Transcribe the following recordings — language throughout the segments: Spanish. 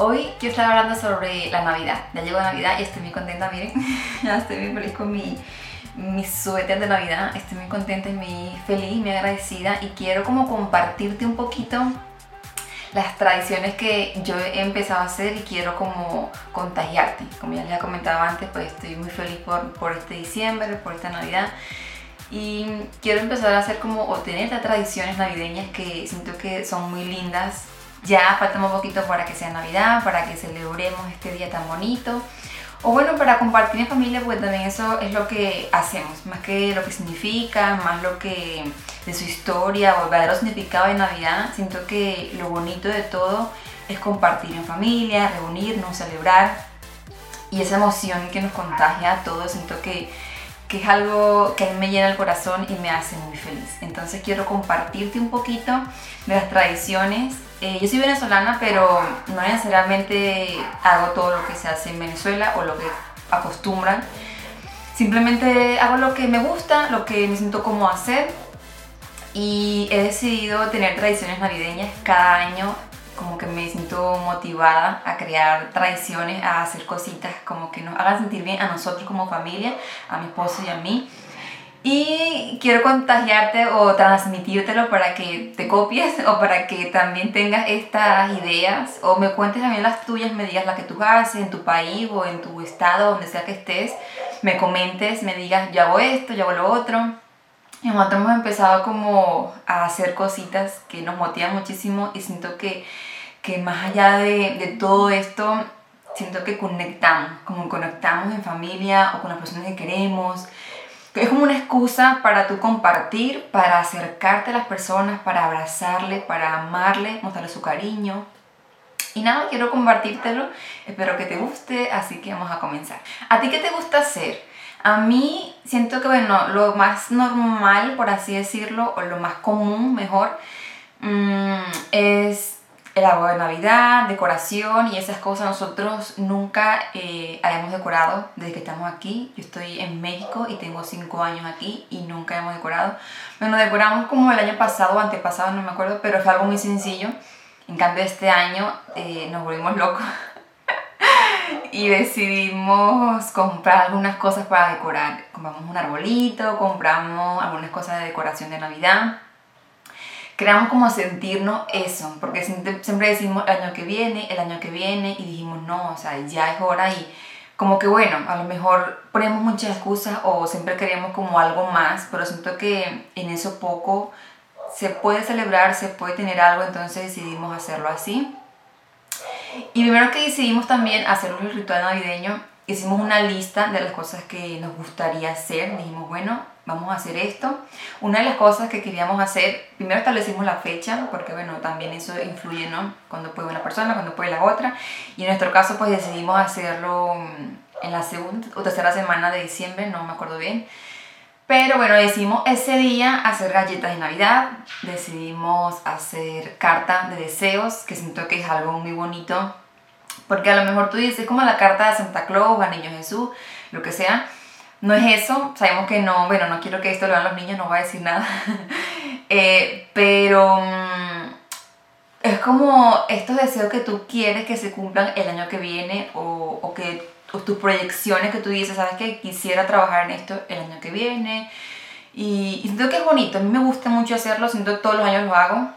Hoy quiero estar hablando sobre la Navidad. Ya llegó Navidad y estoy muy contenta, miren. ya estoy muy feliz con mi, mi suéter de Navidad. Estoy muy contenta y muy feliz, muy agradecida. Y quiero como compartirte un poquito las tradiciones que yo he empezado a hacer y quiero como contagiarte. Como ya les he comentado antes, pues estoy muy feliz por, por este diciembre, por esta Navidad. Y quiero empezar a hacer como, o las tradiciones navideñas que siento que son muy lindas ya falta un poquito para que sea Navidad, para que celebremos este día tan bonito. O bueno, para compartir en familia, pues también eso es lo que hacemos, más que lo que significa, más lo que de su historia o el verdadero significado de Navidad. Siento que lo bonito de todo es compartir en familia, reunirnos, celebrar y esa emoción que nos contagia a todos. Siento que, que es algo que a mí me llena el corazón y me hace muy feliz. Entonces quiero compartirte un poquito de las tradiciones eh, yo soy venezolana, pero no necesariamente hago todo lo que se hace en Venezuela o lo que acostumbran. Simplemente hago lo que me gusta, lo que me siento como hacer y he decidido tener tradiciones navideñas cada año como que me siento motivada a crear tradiciones, a hacer cositas como que nos hagan sentir bien a nosotros como familia, a mi esposo y a mí. Y quiero contagiarte o transmitírtelo para que te copies o para que también tengas estas ideas o me cuentes también las tuyas, me digas la que tú haces en tu país o en tu estado, donde sea que estés, me comentes, me digas, yo hago esto, yo hago lo otro. Y nosotros hemos empezado como a hacer cositas que nos motivan muchísimo y siento que, que más allá de, de todo esto, siento que conectamos, como conectamos en familia o con las personas que queremos es como una excusa para tú compartir, para acercarte a las personas, para abrazarle, para amarle, mostrarle su cariño. Y nada, quiero compartírtelo, espero que te guste, así que vamos a comenzar. ¿A ti qué te gusta hacer? A mí siento que, bueno, lo más normal, por así decirlo, o lo más común, mejor, mm, es el agua de Navidad, decoración y esas cosas. Nosotros nunca eh, habíamos decorado desde que estamos aquí. Yo estoy en México y tengo 5 años aquí y nunca hemos decorado. Bueno, decoramos como el año pasado o antepasado, no me acuerdo, pero fue algo muy sencillo. En cambio, este año eh, nos volvimos locos y decidimos comprar algunas cosas para decorar. Compramos un arbolito, compramos algunas cosas de decoración de Navidad queramos como sentirnos eso, porque siempre decimos el año que viene, el año que viene, y dijimos no, o sea, ya es hora y como que bueno, a lo mejor ponemos muchas excusas o siempre queremos como algo más, pero siento que en eso poco se puede celebrar, se puede tener algo, entonces decidimos hacerlo así. Y primero que decidimos también hacer un ritual navideño, hicimos una lista de las cosas que nos gustaría hacer, dijimos, bueno, vamos a hacer esto. Una de las cosas que queríamos hacer, primero establecimos la fecha, porque bueno, también eso influye, ¿no? Cuando puede una persona, cuando puede la otra. Y en nuestro caso, pues decidimos hacerlo mm, en la segunda o tercera semana de diciembre, no me acuerdo bien. Pero bueno, decidimos ese día hacer galletas de Navidad, decidimos hacer carta de deseos, que siento que es algo muy bonito, porque a lo mejor tú dices como la carta de Santa Claus, a Niño Jesús, lo que sea, no es eso, sabemos que no, bueno, no quiero que esto lo vean los niños, no voy a decir nada, eh, pero mm, es como estos deseos que tú quieres que se cumplan el año que viene o, o que tus proyecciones que tú dices, sabes que quisiera trabajar en esto el año que viene y, siento que es bonito, a mí me gusta mucho hacerlo, siento que todos los años lo hago,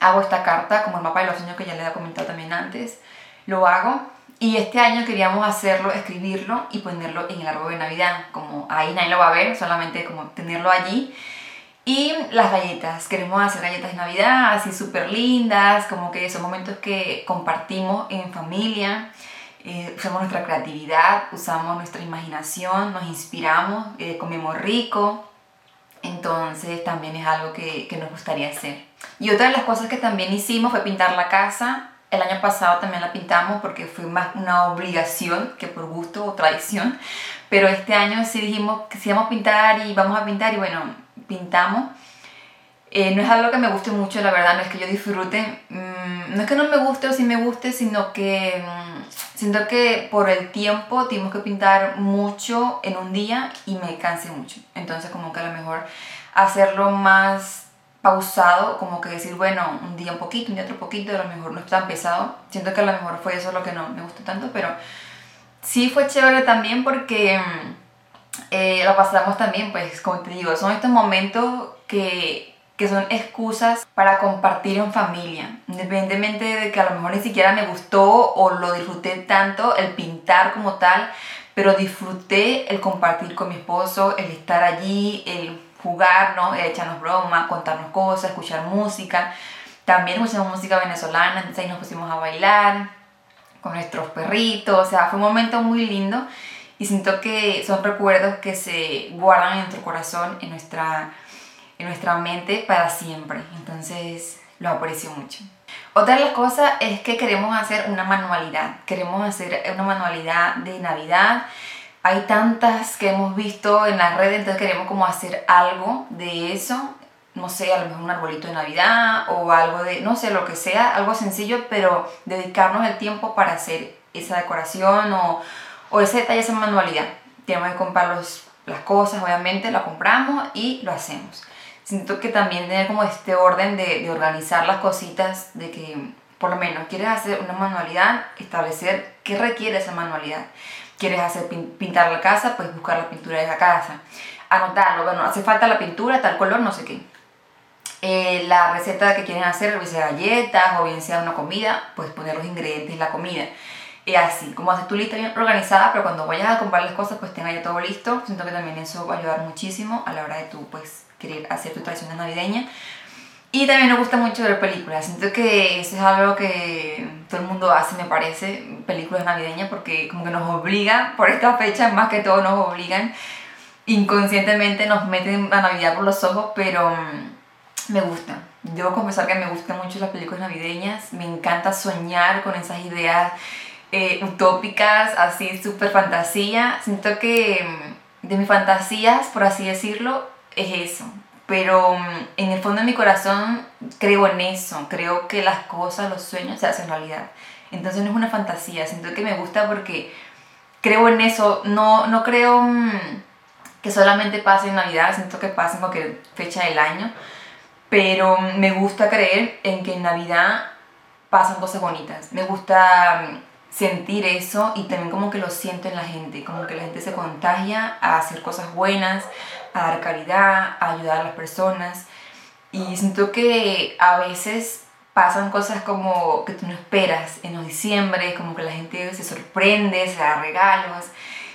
hago esta carta como el mapa de los sueños que ya les he comentado también antes, lo hago y este año queríamos hacerlo, escribirlo y ponerlo en el árbol de Navidad. Como ahí nadie lo va a ver, solamente como tenerlo allí. Y las galletas, queremos hacer galletas de Navidad, así súper lindas, como que son momentos que compartimos en familia, eh, usamos nuestra creatividad, usamos nuestra imaginación, nos inspiramos, eh, comemos rico, entonces también es algo que, que nos gustaría hacer. Y otra de las cosas que también hicimos fue pintar la casa, el año pasado también la pintamos porque fue más una obligación que por gusto o tradición. Pero este año sí dijimos que sí vamos a pintar y vamos a pintar y bueno, pintamos. Eh, no es algo que me guste mucho, la verdad, no es que yo disfrute. Mm, no es que no me guste o sí me guste, sino que mm, siento que por el tiempo tuvimos que pintar mucho en un día y me cansé mucho. Entonces como que a lo mejor hacerlo más pausado, como que decir, bueno, un día un poquito, un día otro poquito, a lo mejor no es tan pesado. Siento que a lo mejor fue eso lo que no me gustó tanto, pero sí fue chévere también porque mm, eh, lo pasamos también, pues como te digo, son estos momentos que, que son excusas para compartir en familia, independientemente de que a lo mejor ni siquiera me gustó o lo disfruté tanto, el pintar como tal, pero disfruté el compartir con mi esposo, el estar allí, el jugar, ¿no? echarnos bromas, contarnos cosas, escuchar música. También escuchamos música venezolana, entonces ahí nos pusimos a bailar con nuestros perritos, o sea, fue un momento muy lindo y siento que son recuerdos que se guardan en nuestro corazón, en nuestra, en nuestra mente para siempre. Entonces, lo aprecio mucho. Otra de las cosas es que queremos hacer una manualidad. Queremos hacer una manualidad de Navidad hay tantas que hemos visto en las redes, entonces queremos como hacer algo de eso, no sé, a lo mejor un arbolito de Navidad o algo de, no sé, lo que sea, algo sencillo, pero dedicarnos el tiempo para hacer esa decoración o, o ese detalle, esa manualidad. Tenemos que comprar los, las cosas, obviamente, la compramos y lo hacemos. Siento que también tener como este orden de, de organizar las cositas, de que por lo menos quieres hacer una manualidad, establecer qué requiere esa manualidad quieres hacer pintar la casa, pues buscar la pintura de la casa. Anotarlo, bueno, hace falta la pintura, tal color, no sé qué. Eh, la receta que quieren hacer, bien sea galletas o bien sea una comida, pues poner los ingredientes en la comida. Y así, como haces tu lista bien organizada, pero cuando vayas a comprar las cosas, pues tenga ya todo listo. Siento que también eso va a ayudar muchísimo a la hora de tú, pues, querer hacer tu tradición navideña. Y también me gusta mucho ver películas. Siento que eso es algo que todo el mundo hace, me parece, películas navideñas, porque como que nos obliga, por esta fecha más que todo nos obligan, inconscientemente nos meten la Navidad por los ojos, pero mm, me gusta. Debo confesar que me gustan mucho las películas navideñas, me encanta soñar con esas ideas eh, utópicas, así súper fantasía. Siento que mm, de mis fantasías, por así decirlo, es eso, pero mm, en el fondo de mi corazón creo en eso, creo que las cosas, los sueños se hacen realidad. Entonces no es una fantasía, siento que me gusta porque creo en eso, no, no creo mm, que solamente pase en Navidad, siento que pase en cualquier fecha del año, pero mm, me gusta creer en que en Navidad pasan cosas bonitas, me gusta sentir eso y también como que lo siento en la gente, como que la gente se contagia a hacer cosas buenas, a dar caridad, a ayudar a las personas. Y siento que a veces pasan cosas como que tú no esperas en los diciembre, como que la gente se sorprende, se da regalos.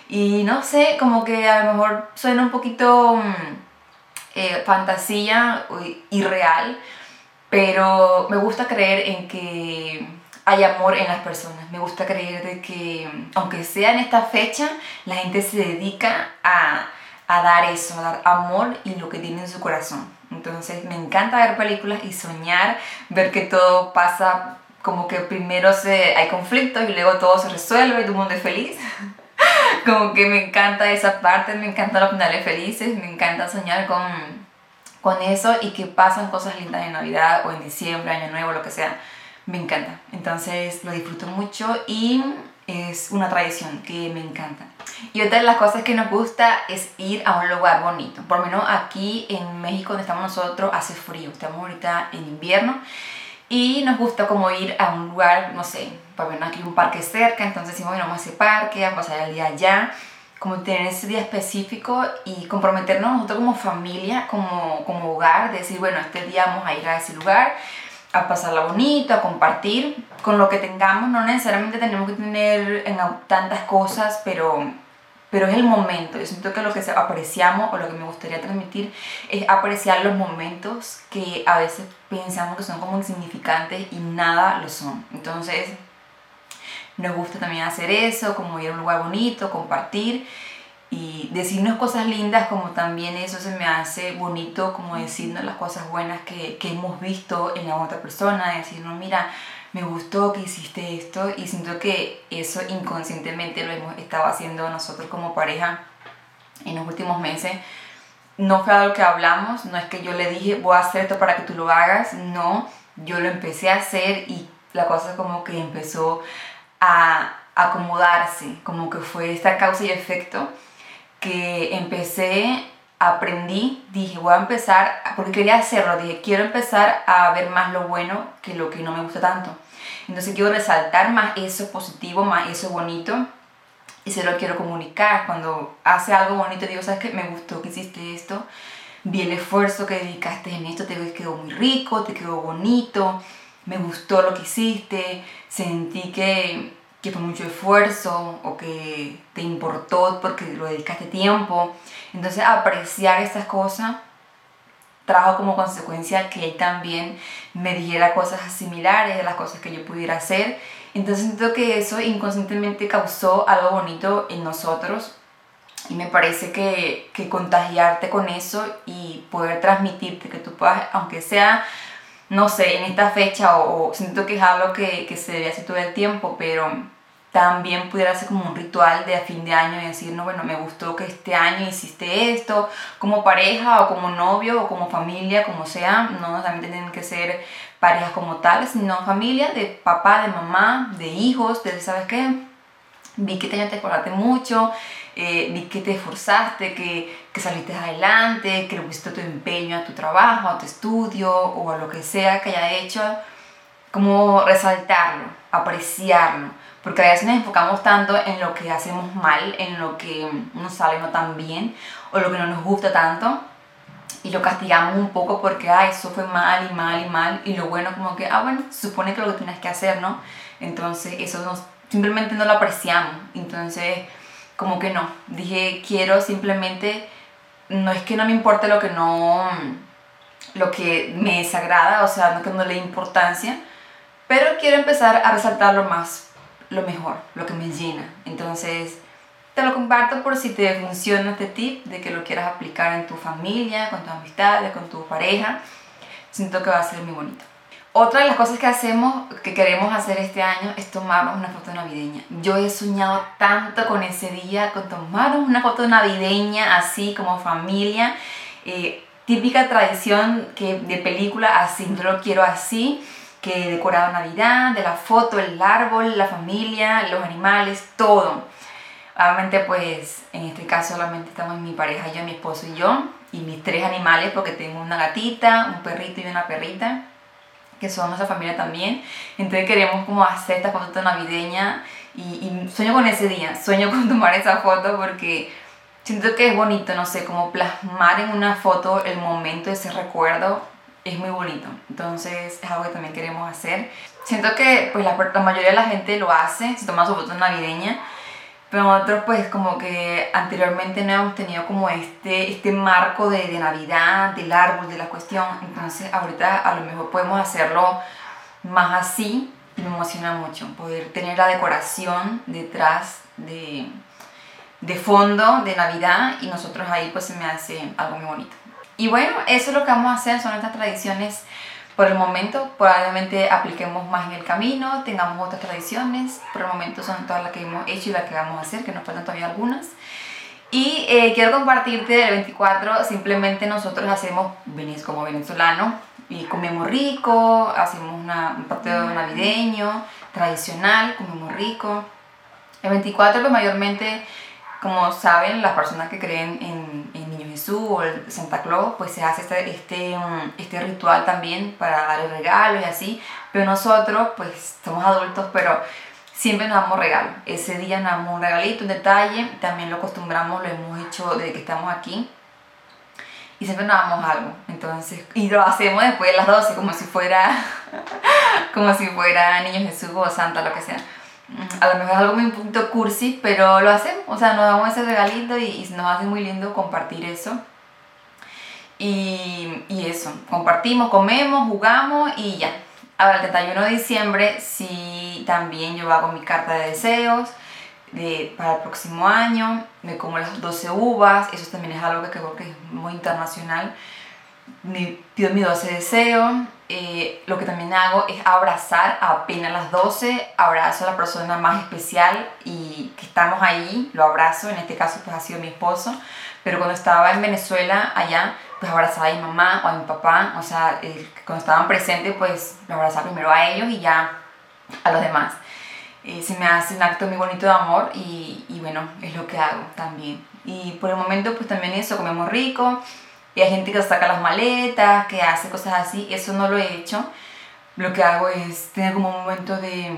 Y no sé, como que a lo mejor suena un poquito mm, eh, fantasía, irreal, pero me gusta creer en que hay amor en las personas. Me gusta creer de que, aunque sea en esta fecha, la gente se dedica a a dar eso, a dar amor y lo que tiene en su corazón. Entonces me encanta ver películas y soñar, ver que todo pasa como que primero se, hay conflictos y luego todo se resuelve y todo el mundo es feliz. como que me encanta esa parte, me encantan los finales felices, me encanta soñar con, con eso y que pasan cosas lindas en Navidad o en diciembre, Año Nuevo, lo que sea. Me encanta. Entonces lo disfruto mucho y es una tradición que me encanta. Y otra de las cosas que nos gusta es ir a un lugar bonito. Por lo menos aquí en México, donde estamos nosotros, hace frío. Estamos ahorita en invierno. Y nos gusta como ir a un lugar, no sé, por lo menos aquí un parque cerca. Entonces decimos, bueno, vamos a ese parque, a pasar el día allá. Como tener ese día específico y comprometernos nosotros como familia, como, como hogar. decir, bueno, este día vamos a ir a ese lugar a pasarla bonito, a compartir con lo que tengamos. No necesariamente tenemos que tener en tantas cosas, pero, pero es el momento. Yo siento que lo que apreciamos o lo que me gustaría transmitir es apreciar los momentos que a veces pensamos que son como insignificantes y nada lo son. Entonces, nos gusta también hacer eso, como ir a un lugar bonito, compartir y decirnos cosas lindas como también eso se me hace bonito como decirnos las cosas buenas que, que hemos visto en la otra persona, decirnos mira, me gustó que hiciste esto y siento que eso inconscientemente lo hemos estado haciendo nosotros como pareja en los últimos meses. No fue algo que hablamos, no es que yo le dije voy a hacer esto para que tú lo hagas, no, yo lo empecé a hacer y la cosa como que empezó a acomodarse, como que fue esta causa y efecto que empecé, aprendí, dije, voy a empezar, porque quería hacerlo, dije, quiero empezar a ver más lo bueno que lo que no me gusta tanto. Entonces quiero resaltar más eso positivo, más eso bonito y se lo quiero comunicar. Cuando hace algo bonito, digo, ¿sabes qué? Me gustó que hiciste esto, vi el esfuerzo que dedicaste en esto, te quedó muy rico, te quedó bonito, me gustó lo que hiciste, sentí que que fue mucho esfuerzo o que te importó porque lo dedicaste tiempo. Entonces apreciar estas cosas trajo como consecuencia que él también me dijera cosas similares de las cosas que yo pudiera hacer. Entonces siento que eso inconscientemente causó algo bonito en nosotros y me parece que, que contagiarte con eso y poder transmitirte que tú puedas, aunque sea no sé, en esta fecha o, siento que es algo que, que, se debe hacer todo el tiempo, pero también pudiera ser como un ritual de a fin de año y decir, no, bueno, me gustó que este año hiciste esto, como pareja o como novio o como familia, como sea, no también tienen que ser parejas como tal, sino familia de papá, de mamá, de hijos, de, ¿sabes qué? Vi que te acordaste mucho, eh, vi que te esforzaste, que, que, saliste adelante, que le pusiste tu empeño a tu trabajo, a tu estudio o a lo que sea que haya hecho, como resaltarlo, apreciarlo porque a veces nos enfocamos tanto en lo que hacemos mal, en lo que nos sale no tan bien, o lo que no nos gusta tanto, y lo castigamos un poco porque, ah, eso fue mal y mal y mal, y lo bueno como que, ah, bueno, supone que lo que tienes que hacer, ¿no? Entonces eso nos, simplemente no lo apreciamos, entonces como que no, dije, quiero simplemente, no es que no me importe lo que no, lo que me desagrada, o sea, no que no le importancia, pero quiero empezar a resaltarlo más lo mejor, lo que me llena. Entonces, te lo comparto por si te funciona este tip de que lo quieras aplicar en tu familia, con tus amistades, con tu pareja. Siento que va a ser muy bonito. Otra de las cosas que hacemos, que queremos hacer este año, es tomarnos una foto navideña. Yo he soñado tanto con ese día, con tomarnos una foto navideña, así como familia. Eh, típica tradición que, de película, así, yo lo quiero así que decoraba Navidad, de la foto, el árbol, la familia, los animales, todo. Obviamente pues en este caso solamente estamos mi pareja, yo, mi esposo y yo, y mis tres animales porque tengo una gatita, un perrito y una perrita, que son nuestra familia también. Entonces queremos como hacer esta foto navideña y, y sueño con ese día, sueño con tomar esa foto porque siento que es bonito, no sé, como plasmar en una foto el momento, ese recuerdo es muy bonito. Entonces es algo que también queremos hacer. Siento que pues la, la mayoría de la gente lo hace, se toma su foto navideña, pero nosotros pues como que anteriormente no hemos tenido como este, este marco de, de Navidad, del árbol, de la cuestión. Entonces ahorita a lo mejor podemos hacerlo más así y me emociona mucho poder tener la decoración detrás de, de fondo de Navidad y nosotros ahí pues se me hace algo muy bonito. Y bueno, eso es lo que vamos a hacer, son estas tradiciones por el momento. Probablemente apliquemos más en el camino, tengamos otras tradiciones. Por el momento son todas las que hemos hecho y las que vamos a hacer, que nos faltan todavía algunas. Y eh, quiero compartirte el 24, simplemente nosotros hacemos, venís como venezolano, y comemos rico, hacemos una, un partido navideño, tradicional, comemos rico. El 24 pues mayormente, como saben, las personas que creen en, en o el Santa Claus, pues se hace este, este, mm, este ritual también para darle regalos y así, pero nosotros pues somos adultos, pero siempre nos damos regalos. Ese día nos damos un regalito, un detalle, también lo acostumbramos, lo hemos hecho desde que estamos aquí. y siempre nos damos algo. Entonces, y lo hacemos después de las 12, como si fuera, como si fuera Niño Jesús o Santa, lo que sea. A lo mejor es algo muy un poquito cursi, pero lo hacemos. O sea, nos damos ese regalito y, y nos hace muy lindo compartir eso. Y, y, eso, compartimos, comemos, jugamos y ya. Ahora, el 31 de diciembre sí también yo hago mi carta de deseos de, para el próximo año, me como las 12 uvas, eso también es algo que creo que es muy internacional. Me pido mi 12 deseos, eh, lo que también hago es abrazar apenas las 12, abrazo a la persona más especial y que estamos ahí, lo abrazo, en este caso pues ha sido mi esposo, pero cuando estaba en Venezuela allá, pues abrazaba a mi mamá o a mi papá, o sea, cuando estaban presentes pues lo abrazaba primero a ellos y ya a los demás. Eh, se me hace un acto muy bonito de amor y, y, bueno, es lo que hago también. Y por el momento pues también eso, comemos rico y hay gente que saca las maletas, que hace cosas así, eso no lo he hecho. Lo que hago es tener como un momento de,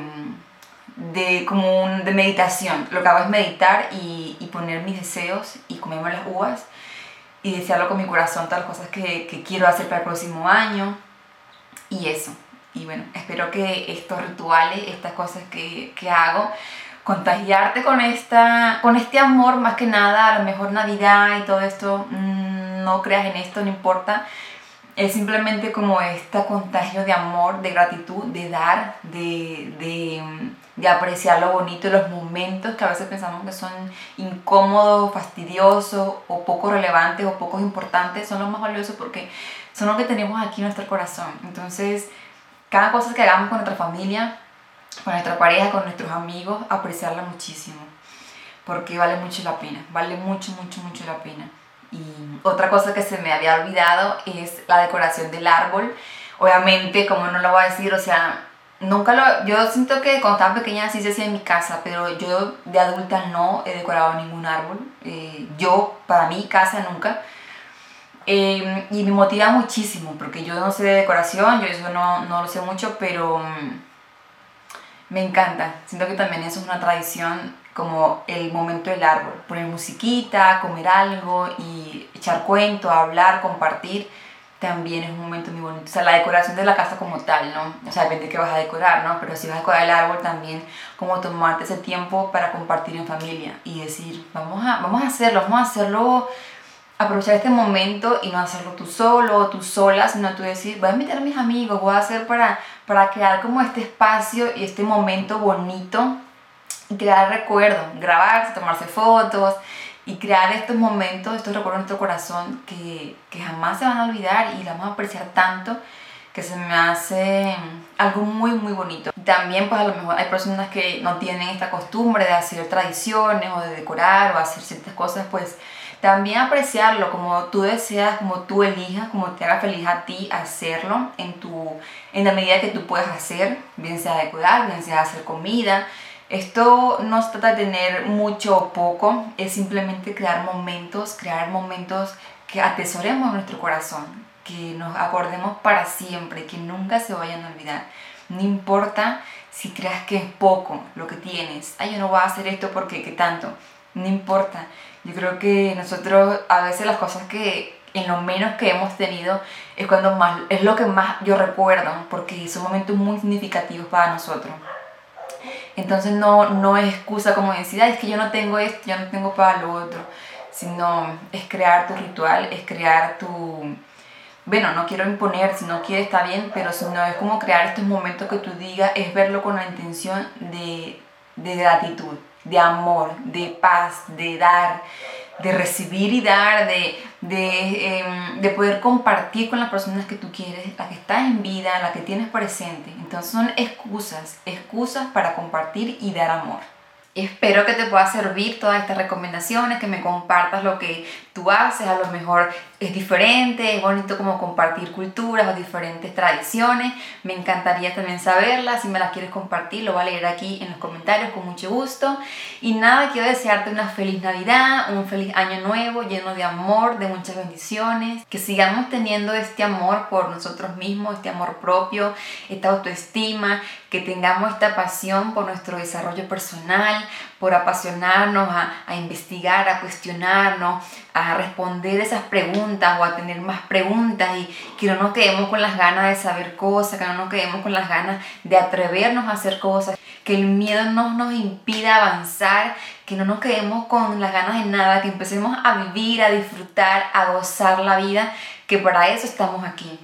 de, como un, de meditación. Lo que hago es meditar y, y poner mis deseos y comerme las uvas y desearlo con mi corazón, todas las cosas que, que quiero hacer para el próximo año y eso. Y bueno, espero que estos rituales, estas cosas que, que hago, contagiarte con, esta, con este amor más que nada, a lo mejor Navidad y todo esto, mm, no creas en esto, no importa. Es simplemente como este contagio de amor, de gratitud, de dar, de, de, de apreciar lo bonito de los momentos que a veces pensamos que son incómodos, fastidiosos o poco relevantes o poco importantes, son los más valiosos porque son los que tenemos aquí en nuestro corazón. Entonces, cada cosa que hagamos con nuestra familia, con nuestra pareja, con nuestros amigos, apreciarla muchísimo. Porque vale mucho la pena, vale mucho, mucho, mucho la pena. Y otra cosa que se me había olvidado es la decoración del árbol. Obviamente, como no lo voy a decir, o sea, nunca lo... Yo siento que cuando estaba pequeña sí se hacía en mi casa, pero yo de adulta no he decorado ningún árbol. Eh, yo, para mi casa, nunca. Em, y me motiva muchísimo, porque yo no sé de decoración, yo eso no, no lo sé mucho, pero mm, me encanta. Siento que también eso es una tradición como el momento del árbol, poner musiquita, comer algo y echar cuento, hablar, compartir, también es un momento muy bonito. O sea, la decoración de la casa como tal, ¿no? O sea, depende de qué vas a decorar, ¿no? Pero si vas a decorar el árbol también, como tomarte ese tiempo para compartir en familia y decir, vamos a, vamos a hacerlo, vamos a hacerlo aprovechar este momento y no hacerlo tú solo o tú sola, sino tú decir, voy a invitar a mis amigos, voy a hacer para, para crear como este espacio y este momento bonito crear recuerdos, grabarse, tomarse fotos y crear estos momentos, estos recuerdos en nuestro corazón que, que jamás se van a olvidar y la vamos a apreciar tanto que se me hace algo muy muy bonito. También pues a lo mejor hay personas que no tienen esta costumbre de hacer tradiciones o de decorar o hacer ciertas cosas pues también apreciarlo como tú deseas, como tú elijas, como te haga feliz a ti hacerlo en, tu, en la medida que tú puedas hacer, bien sea de cuidar, bien sea hacer comida. Esto no se trata de tener mucho o poco, es simplemente crear momentos, crear momentos que atesoremos nuestro corazón, que nos acordemos para siempre, que nunca se vayan a olvidar. No importa si creas que es poco lo que tienes. Ay, yo no voy a hacer esto porque, ¿qué tanto? No importa. Yo creo que nosotros a veces las cosas que en lo menos que hemos tenido es cuando más es lo que más yo recuerdo porque son momentos muy significativos para nosotros. Entonces no, no es excusa como decir, es que yo no tengo esto, yo no tengo para lo otro, sino es crear tu ritual, es crear tu... Bueno, no quiero imponer, si no quieres está bien, pero si no es como crear estos momentos que tú digas, es verlo con la intención de, de gratitud de amor, de paz, de dar, de recibir y dar, de, de, em, de, poder compartir con las personas que tú quieres, la que está en vida, la que tienes presente. Entonces son excusas, excusas para compartir y dar amor. Espero que te pueda servir todas estas recomendaciones, que me compartas lo que tú haces, a lo mejor es diferente, es bonito como compartir culturas o diferentes tradiciones. Me encantaría también saberlas, si me las quieres compartir lo voy a leer aquí en los comentarios con mucho gusto. Y nada, quiero desearte una feliz Navidad, un feliz año nuevo lleno de amor, de muchas bendiciones, que sigamos teniendo este amor por nosotros mismos, este amor propio, esta autoestima, que tengamos esta pasión por nuestro desarrollo personal, por apasionarnos, a, investigar, a cuestionarnos, a responder esas preguntas o a tener más preguntas y que no nos quedemos con las ganas de saber cosas, que no nos quedemos con las ganas de atrevernos a hacer cosas, que el miedo no nos impida avanzar, que no nos quedemos con las ganas de nada, que empecemos a vivir, a disfrutar, a gozar la vida, que para eso estamos aquí.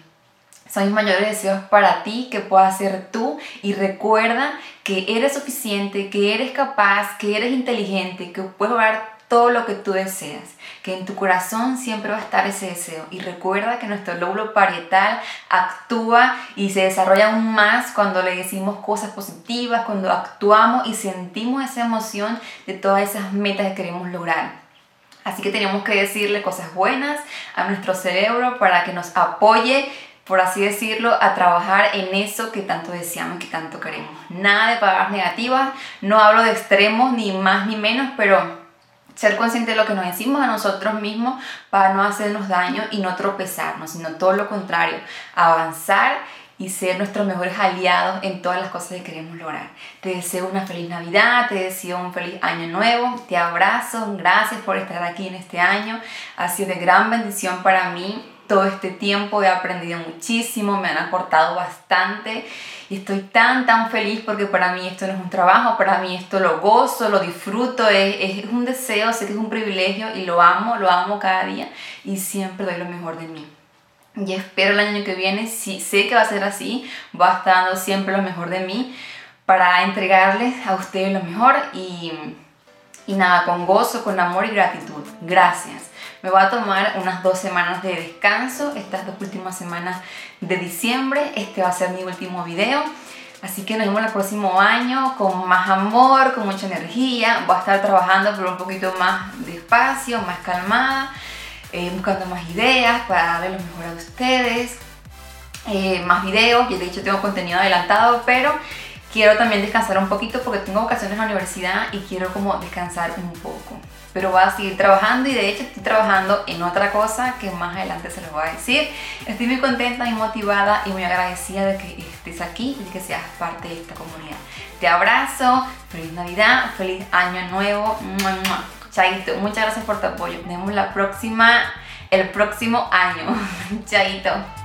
Son mis mayores deseos para ti, que puedas ser tú y recuerda que eres suficiente, que eres capaz, que eres inteligente, que puedes lograr todo lo que tú deseas, que en tu corazón siempre va a estar ese deseo. Y recuerda que nuestro lóbulo parietal actúa y se desarrolla aún más cuando le decimos cosas positivas, cuando actuamos y sentimos esa emoción de todas esas metas que queremos lograr. Así que tenemos que decirle cosas buenas a nuestro cerebro para que nos apoye por así decirlo, a trabajar en eso que tanto deseamos, que tanto queremos. Nada de palabras negativas, no hablo de extremos ni más ni menos, pero ser consciente de lo que nos decimos a nosotros mismos para no hacernos daño y no tropezarnos, sino todo lo contrario, avanzar y ser nuestros mejores aliados en todas las cosas que queremos lograr. Te deseo una feliz Navidad, te deseo un feliz año nuevo, te abrazo, gracias por estar aquí en este año, ha sido de gran bendición para mí todo este tiempo, he aprendido muchísimo, me han aportado bastante y estoy tan, tan feliz porque para mí esto no es un trabajo, para mí esto lo gozo, lo disfruto, es, es un deseo, sé que es un privilegio y lo amo, lo amo cada día y siempre doy lo mejor de mí. Y espero el año que viene, si sé que va a ser así, va a estar dando siempre lo mejor de mí para entregarles a ustedes lo mejor y, y nada, con gozo, con amor y gratitud. Gracias. Me voy a tomar unas dos semanas de descanso, estas dos últimas semanas de diciembre. Este va a ser mi último video. Así que nos vemos el próximo año con más amor, con mucha energía. Voy a estar trabajando pero un poquito más despacio, más calmada, eh, buscando más ideas para darle lo mejor a ustedes. Eh, más videos, yo de hecho tengo contenido adelantado, pero quiero también descansar un poquito porque tengo vacaciones en la universidad y quiero como descansar un poco pero voy a seguir trabajando y de hecho estoy trabajando en otra cosa que más adelante se los voy a decir. Estoy muy contenta y motivada y muy agradecida de que estés aquí y que seas parte de esta comunidad. Te abrazo, feliz Navidad, feliz Año Nuevo. Chaito, muchas gracias por tu apoyo. Nos vemos la próxima, el próximo año. Chaito.